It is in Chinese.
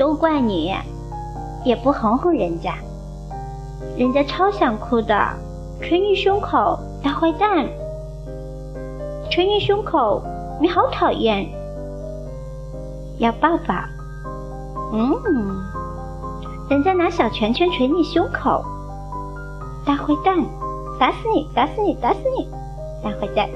都怪你也不哄哄人家。人家超想哭的捶你胸口大坏蛋。捶你胸口你好讨厌。要抱抱。嗯。人家拿小拳拳捶你胸口。大坏蛋打死你打死你打死你大坏蛋。